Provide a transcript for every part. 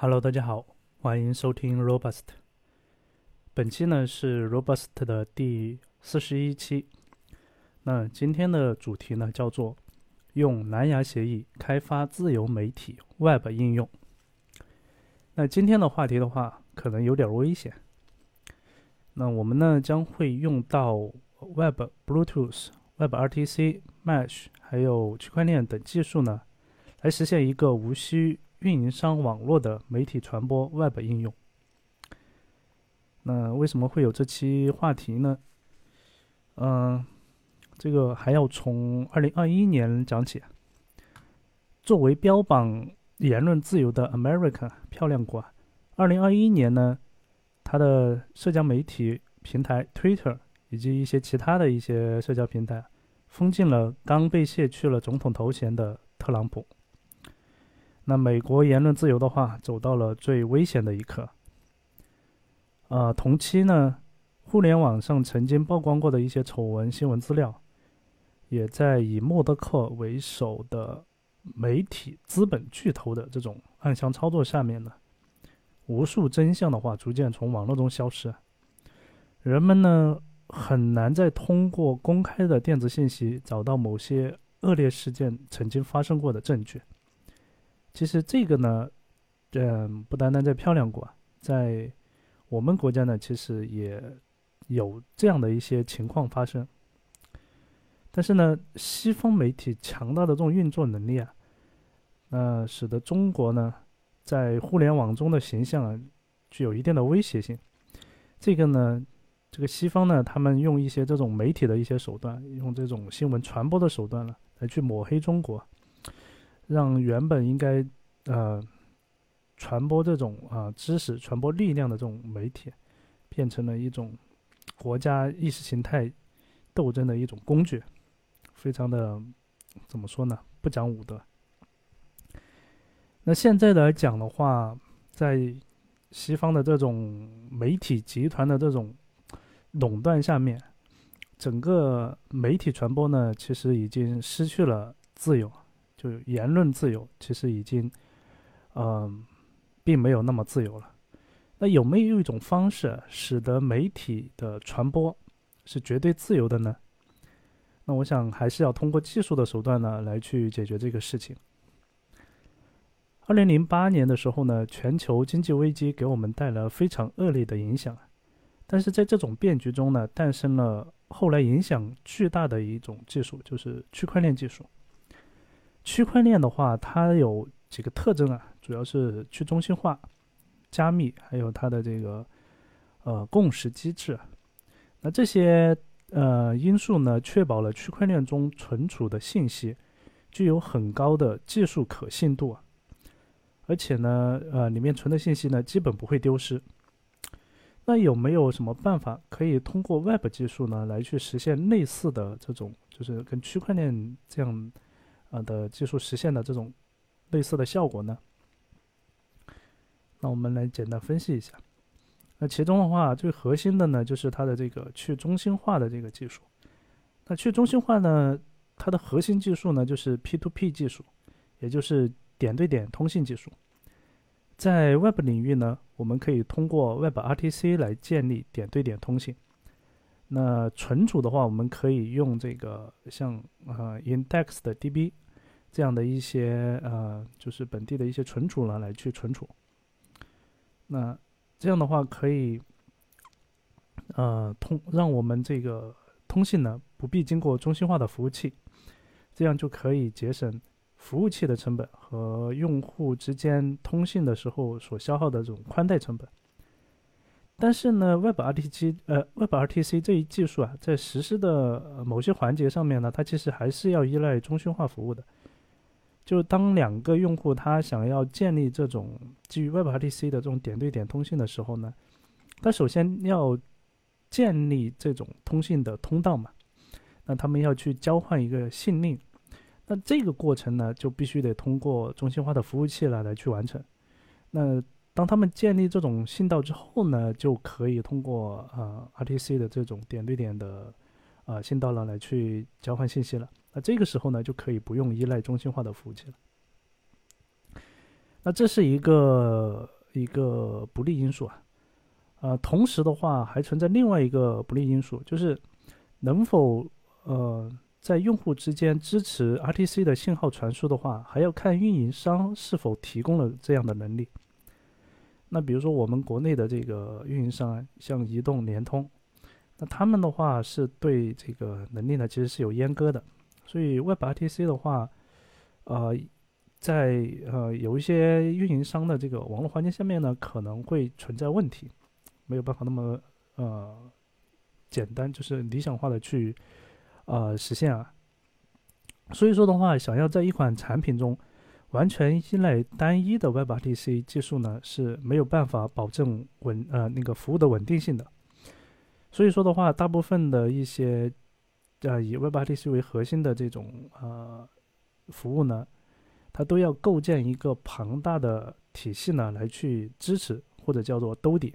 Hello，大家好，欢迎收听 Robust。本期呢是 Robust 的第四十一期。那今天的主题呢叫做用蓝牙协议开发自由媒体 Web 应用。那今天的话题的话，可能有点危险。那我们呢将会用到 Web Bluetooth、Web RTC、Mesh 还有区块链等技术呢，来实现一个无需运营商网络的媒体传播 Web 应用。那为什么会有这期话题呢？嗯，这个还要从二零二一年讲起。作为标榜言论自由的 America 漂亮国，二零二一年呢，它的社交媒体平台 Twitter 以及一些其他的一些社交平台，封禁了刚被卸去了总统头衔的特朗普。那美国言论自由的话，走到了最危险的一刻。呃，同期呢，互联网上曾经曝光过的一些丑闻新闻资料，也在以默多克为首的媒体资本巨头的这种暗箱操作下面呢，无数真相的话逐渐从网络中消失。人们呢，很难再通过公开的电子信息找到某些恶劣事件曾经发生过的证据。其实这个呢，嗯，不单单在漂亮国，在我们国家呢，其实也有这样的一些情况发生。但是呢，西方媒体强大的这种运作能力啊，那使得中国呢，在互联网中的形象啊，具有一定的威胁性。这个呢，这个西方呢，他们用一些这种媒体的一些手段，用这种新闻传播的手段呢，来去抹黑中国。让原本应该呃传播这种啊知识、传播力量的这种媒体，变成了一种国家意识形态斗争的一种工具，非常的怎么说呢？不讲武德。那现在来讲的话，在西方的这种媒体集团的这种垄断下面，整个媒体传播呢，其实已经失去了自由。就言论自由其实已经，嗯，并没有那么自由了。那有没有一种方式使得媒体的传播是绝对自由的呢？那我想还是要通过技术的手段呢来去解决这个事情。二零零八年的时候呢，全球经济危机给我们带来非常恶劣的影响，但是在这种变局中呢，诞生了后来影响巨大的一种技术，就是区块链技术。区块链的话，它有几个特征啊，主要是去中心化、加密，还有它的这个呃共识机制。那这些呃因素呢，确保了区块链中存储的信息具有很高的技术可信度啊，而且呢，呃里面存的信息呢，基本不会丢失。那有没有什么办法可以通过 Web 技术呢，来去实现类似的这种，就是跟区块链这样？啊的技术实现的这种类似的效果呢？那我们来简单分析一下。那其中的话，最核心的呢，就是它的这个去中心化的这个技术。那去中心化呢，它的核心技术呢，就是 P2P 技术，也就是点对点通信技术。在 Web 领域呢，我们可以通过 Web RTC 来建立点对点通信。那存储的话，我们可以用这个像呃 Index 的 DB 这样的一些呃，就是本地的一些存储呢来去存储。那这样的话可以呃通让我们这个通信呢不必经过中心化的服务器，这样就可以节省服务器的成本和用户之间通信的时候所消耗的这种宽带成本。但是呢，Web RTC 呃，Web RTC 这一技术啊，在实施的某些环节上面呢，它其实还是要依赖中心化服务的。就当两个用户他想要建立这种基于 Web RTC 的这种点对点通信的时候呢，他首先要建立这种通信的通道嘛，那他们要去交换一个信令，那这个过程呢，就必须得通过中心化的服务器来来去完成。那当他们建立这种信道之后呢，就可以通过呃 RTC 的这种点对点的呃信道了来去交换信息了。那这个时候呢，就可以不用依赖中心化的服务器了。那这是一个一个不利因素啊。呃，同时的话还存在另外一个不利因素，就是能否呃在用户之间支持 RTC 的信号传输的话，还要看运营商是否提供了这样的能力。那比如说我们国内的这个运营商，像移动、联通，那他们的话是对这个能力呢其实是有阉割的，所以 WebRTC 的话，呃，在呃有一些运营商的这个网络环境下面呢，可能会存在问题。没有办法那么呃简单，就是理想化的去呃实现啊。所以说的话，想要在一款产品中完全依赖单一的 WebRTC 技术呢，是没有办法保证稳呃那个服务的稳定性的。所以说的话，大部分的一些呃以 WebRTC 为核心的这种呃服务呢，它都要构建一个庞大的体系呢来去支持或者叫做兜底。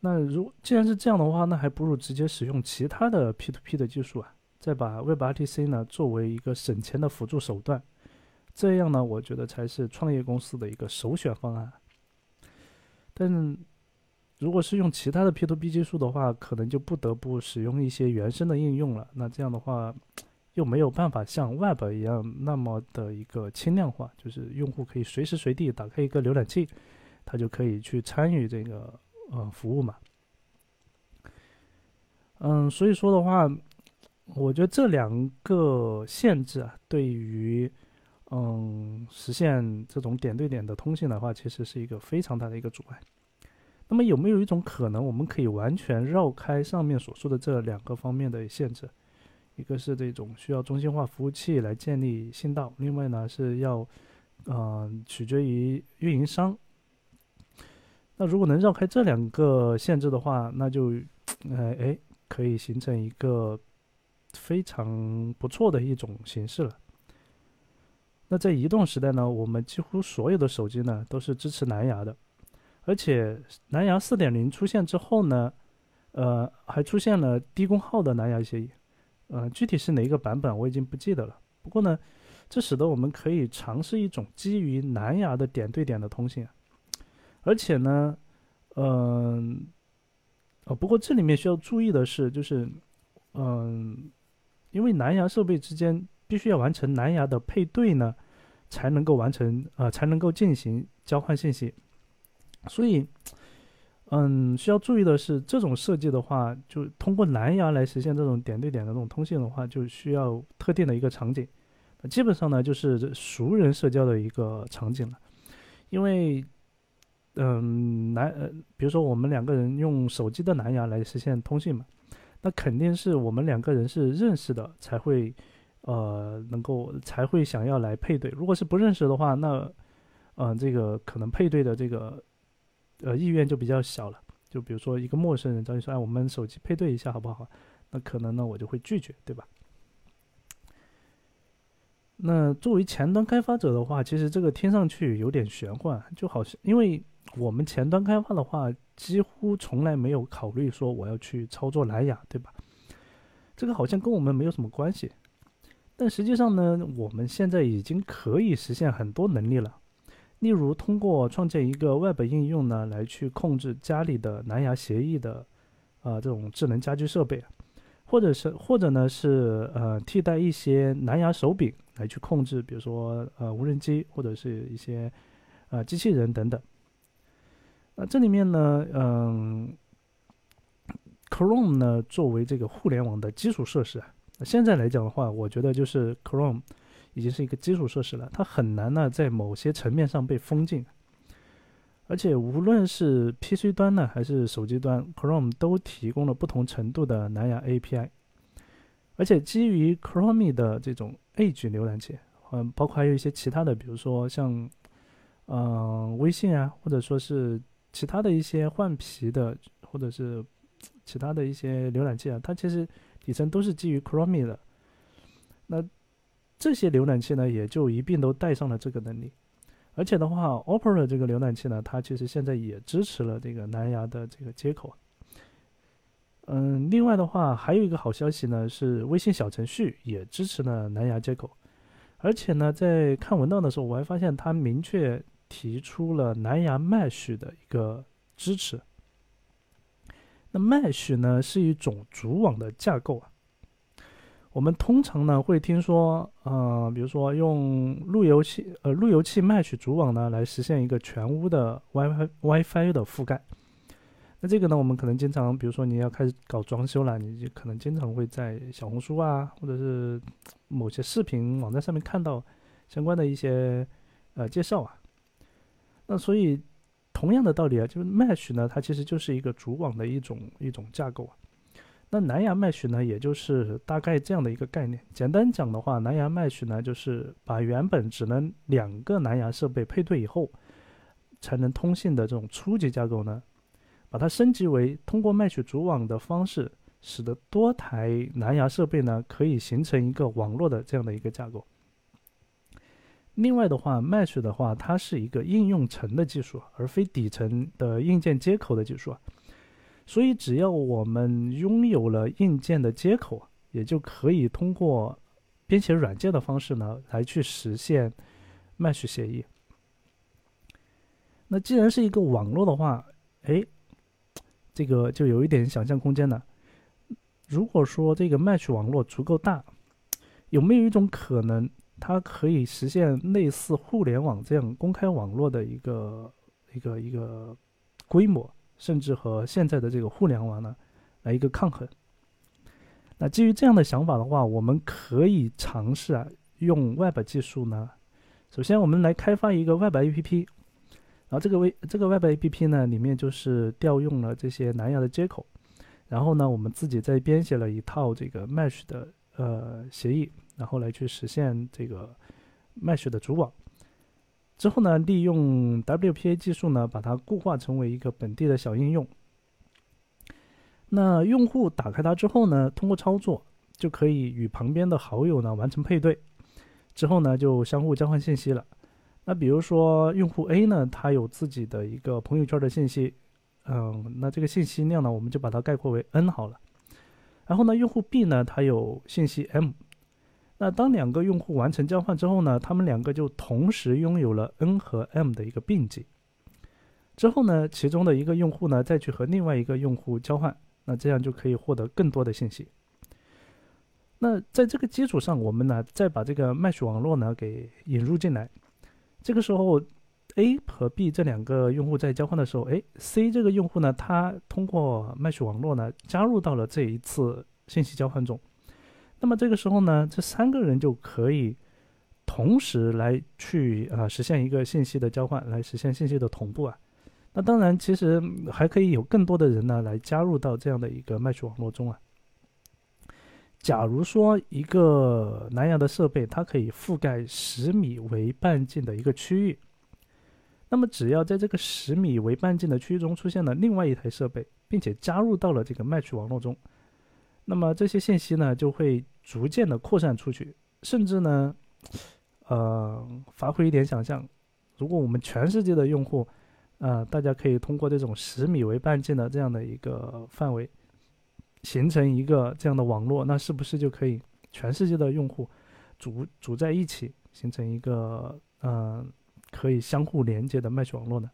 那如既然是这样的话，那还不如直接使用其他的 P2P 的技术啊，再把 WebRTC 呢作为一个省钱的辅助手段，这样呢，我觉得才是创业公司的一个首选方案。但如果是用其他的 P2P 技术的话，可能就不得不使用一些原生的应用了。那这样的话，又没有办法像 Web 一样那么的一个轻量化，就是用户可以随时随地打开一个浏览器，他就可以去参与这个。呃，服务嘛，嗯，所以说的话，我觉得这两个限制啊，对于嗯实现这种点对点的通信的话，其实是一个非常大的一个阻碍。那么有没有一种可能，我们可以完全绕开上面所说的这两个方面的限制？一个是这种需要中心化服务器来建立信道，另外呢是要嗯取决于运营商。那如果能绕开这两个限制的话，那就，哎哎，可以形成一个非常不错的一种形式了。那在移动时代呢，我们几乎所有的手机呢都是支持蓝牙的，而且蓝牙四点零出现之后呢，呃，还出现了低功耗的蓝牙协议，呃，具体是哪一个版本我已经不记得了。不过呢，这使得我们可以尝试一种基于蓝牙的点对点的通信。而且呢，嗯，哦，不过这里面需要注意的是，就是，嗯，因为蓝牙设备之间必须要完成蓝牙的配对呢，才能够完成，呃，才能够进行交换信息。所以，嗯，需要注意的是，这种设计的话，就通过蓝牙来实现这种点对点的这种通信的话，就需要特定的一个场景。基本上呢，就是熟人社交的一个场景了，因为。嗯，蓝呃，比如说我们两个人用手机的蓝牙来实现通信嘛，那肯定是我们两个人是认识的才会，呃，能够才会想要来配对。如果是不认识的话，那，嗯，这个可能配对的这个，呃，意愿就比较小了。就比如说一个陌生人找你说，哎，我们手机配对一下好不好？那可能呢，我就会拒绝，对吧？那作为前端开发者的话，其实这个听上去有点玄幻，就好像因为。我们前端开发的话，几乎从来没有考虑说我要去操作蓝牙，对吧？这个好像跟我们没有什么关系。但实际上呢，我们现在已经可以实现很多能力了。例如，通过创建一个 Web 应用呢，来去控制家里的蓝牙协议的，呃，这种智能家居设备，或者是或者呢是呃替代一些蓝牙手柄来去控制，比如说呃无人机或者是一些呃机器人等等。那这里面呢，嗯，Chrome 呢作为这个互联网的基础设施啊，现在来讲的话，我觉得就是 Chrome 已经是一个基础设施了，它很难呢在某些层面上被封禁。而且无论是 PC 端呢还是手机端，Chrome 都提供了不同程度的蓝牙 API。而且基于 Chrome 的这种 Edge 浏览器，嗯，包括还有一些其他的，比如说像嗯微信啊，或者说是。其他的一些换皮的，或者是其他的一些浏览器啊，它其实底层都是基于 Chrome 的。那这些浏览器呢，也就一并都带上了这个能力。而且的话，Opera 这个浏览器呢，它其实现在也支持了这个蓝牙的这个接口。嗯，另外的话，还有一个好消息呢，是微信小程序也支持了蓝牙接口。而且呢，在看文档的时候，我还发现它明确提出了蓝牙 Mesh 的一个支持。那 Mesh 呢是一种主网的架构啊。我们通常呢会听说，呃，比如说用路由器，呃，路由器 Mesh 主网呢来实现一个全屋的 WiFi WiFi 的覆盖。那这个呢，我们可能经常，比如说你要开始搞装修了，你就可能经常会在小红书啊，或者是某些视频网站上面看到相关的一些呃介绍啊。那所以同样的道理啊，就是 Mesh 呢，它其实就是一个主网的一种一种架构啊。那蓝牙 Mesh 呢，也就是大概这样的一个概念。简单讲的话，蓝牙 Mesh 呢，就是把原本只能两个蓝牙设备配对以后才能通信的这种初级架构呢，把它升级为通过 Mesh 主网的方式，使得多台蓝牙设备呢可以形成一个网络的这样的一个架构。另外的话，Mesh 的话，它是一个应用层的技术，而非底层的硬件接口的技术啊。所以，只要我们拥有了硬件的接口，也就可以通过编写软件的方式呢，来去实现 Mesh 协议。那既然是一个网络的话，哎，这个就有一点想象空间了。如果说这个 Mesh 网络足够大，有没有一种可能，它可以实现类似互联网这样公开网络的一个一个一个规模？甚至和现在的这个互联网呢，来一个抗衡。那基于这样的想法的话，我们可以尝试啊，用 Web 技术呢。首先，我们来开发一个 Web APP，然后这个微这个 Web APP 呢，里面就是调用了这些蓝牙的接口，然后呢，我们自己再编写了一套这个 Mesh 的呃协议，然后来去实现这个 Mesh 的主网。之后呢，利用 WPA 技术呢，把它固化成为一个本地的小应用。那用户打开它之后呢，通过操作就可以与旁边的好友呢完成配对，之后呢就相互交换信息了。那比如说用户 A 呢，他有自己的一个朋友圈的信息，嗯，那这个信息量呢，我们就把它概括为 N 好了。然后呢，用户 B 呢，他有信息 M。那当两个用户完成交换之后呢，他们两个就同时拥有了 N 和 M 的一个并集。之后呢，其中的一个用户呢再去和另外一个用户交换，那这样就可以获得更多的信息。那在这个基础上，我们呢再把这个 Mesh 网络呢给引入进来。这个时候，A 和 B 这两个用户在交换的时候，哎，C 这个用户呢，他通过 Mesh 网络呢加入到了这一次信息交换中。那么这个时候呢，这三个人就可以同时来去啊实现一个信息的交换，来实现信息的同步啊。那当然，其实还可以有更多的人呢来加入到这样的一个 Mesh 网络中啊。假如说一个蓝牙的设备，它可以覆盖十米为半径的一个区域，那么只要在这个十米为半径的区域中出现了另外一台设备，并且加入到了这个 Mesh 网络中。那么这些信息呢，就会逐渐的扩散出去，甚至呢，呃，发挥一点想象，如果我们全世界的用户，呃，大家可以通过这种十米为半径的这样的一个范围，形成一个这样的网络，那是不是就可以全世界的用户组组在一起，形成一个嗯可以相互连接的 Mesh 网络呢？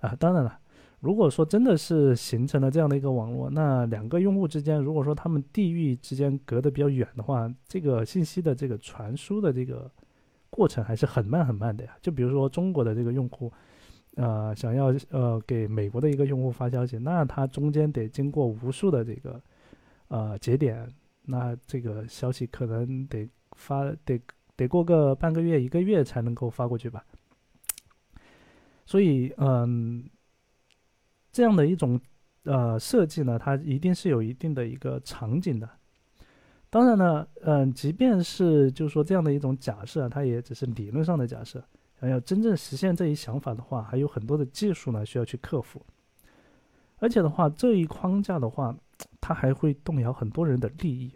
啊，当然了。如果说真的是形成了这样的一个网络，那两个用户之间，如果说他们地域之间隔得比较远的话，这个信息的这个传输的这个过程还是很慢很慢的呀。就比如说中国的这个用户，呃，想要呃给美国的一个用户发消息，那他中间得经过无数的这个呃节点，那这个消息可能得发得得过个半个月一个月才能够发过去吧。所以，嗯。这样的一种呃设计呢，它一定是有一定的一个场景的。当然呢，嗯，即便是就是说这样的一种假设，它也只是理论上的假设。想要真正实现这一想法的话，还有很多的技术呢需要去克服。而且的话，这一框架的话，它还会动摇很多人的利益。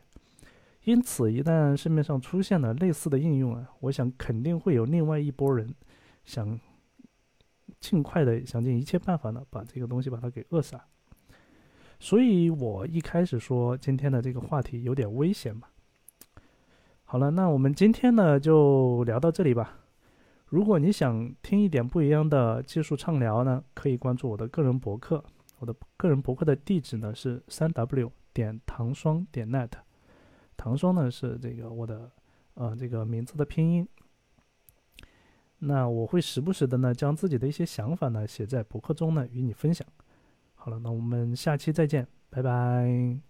因此，一旦市面上出现了类似的应用啊，我想肯定会有另外一波人想。尽快的想尽一切办法呢，把这个东西把它给扼杀。所以我一开始说今天的这个话题有点危险嘛。好了，那我们今天呢就聊到这里吧。如果你想听一点不一样的技术畅聊呢，可以关注我的个人博客。我的个人博客的地址呢是三 w 点糖霜点 net。糖霜呢是这个我的呃这个名字的拼音。那我会时不时的呢将自己的一些想法呢写在博客中呢与你分享。好了，那我们下期再见，拜拜。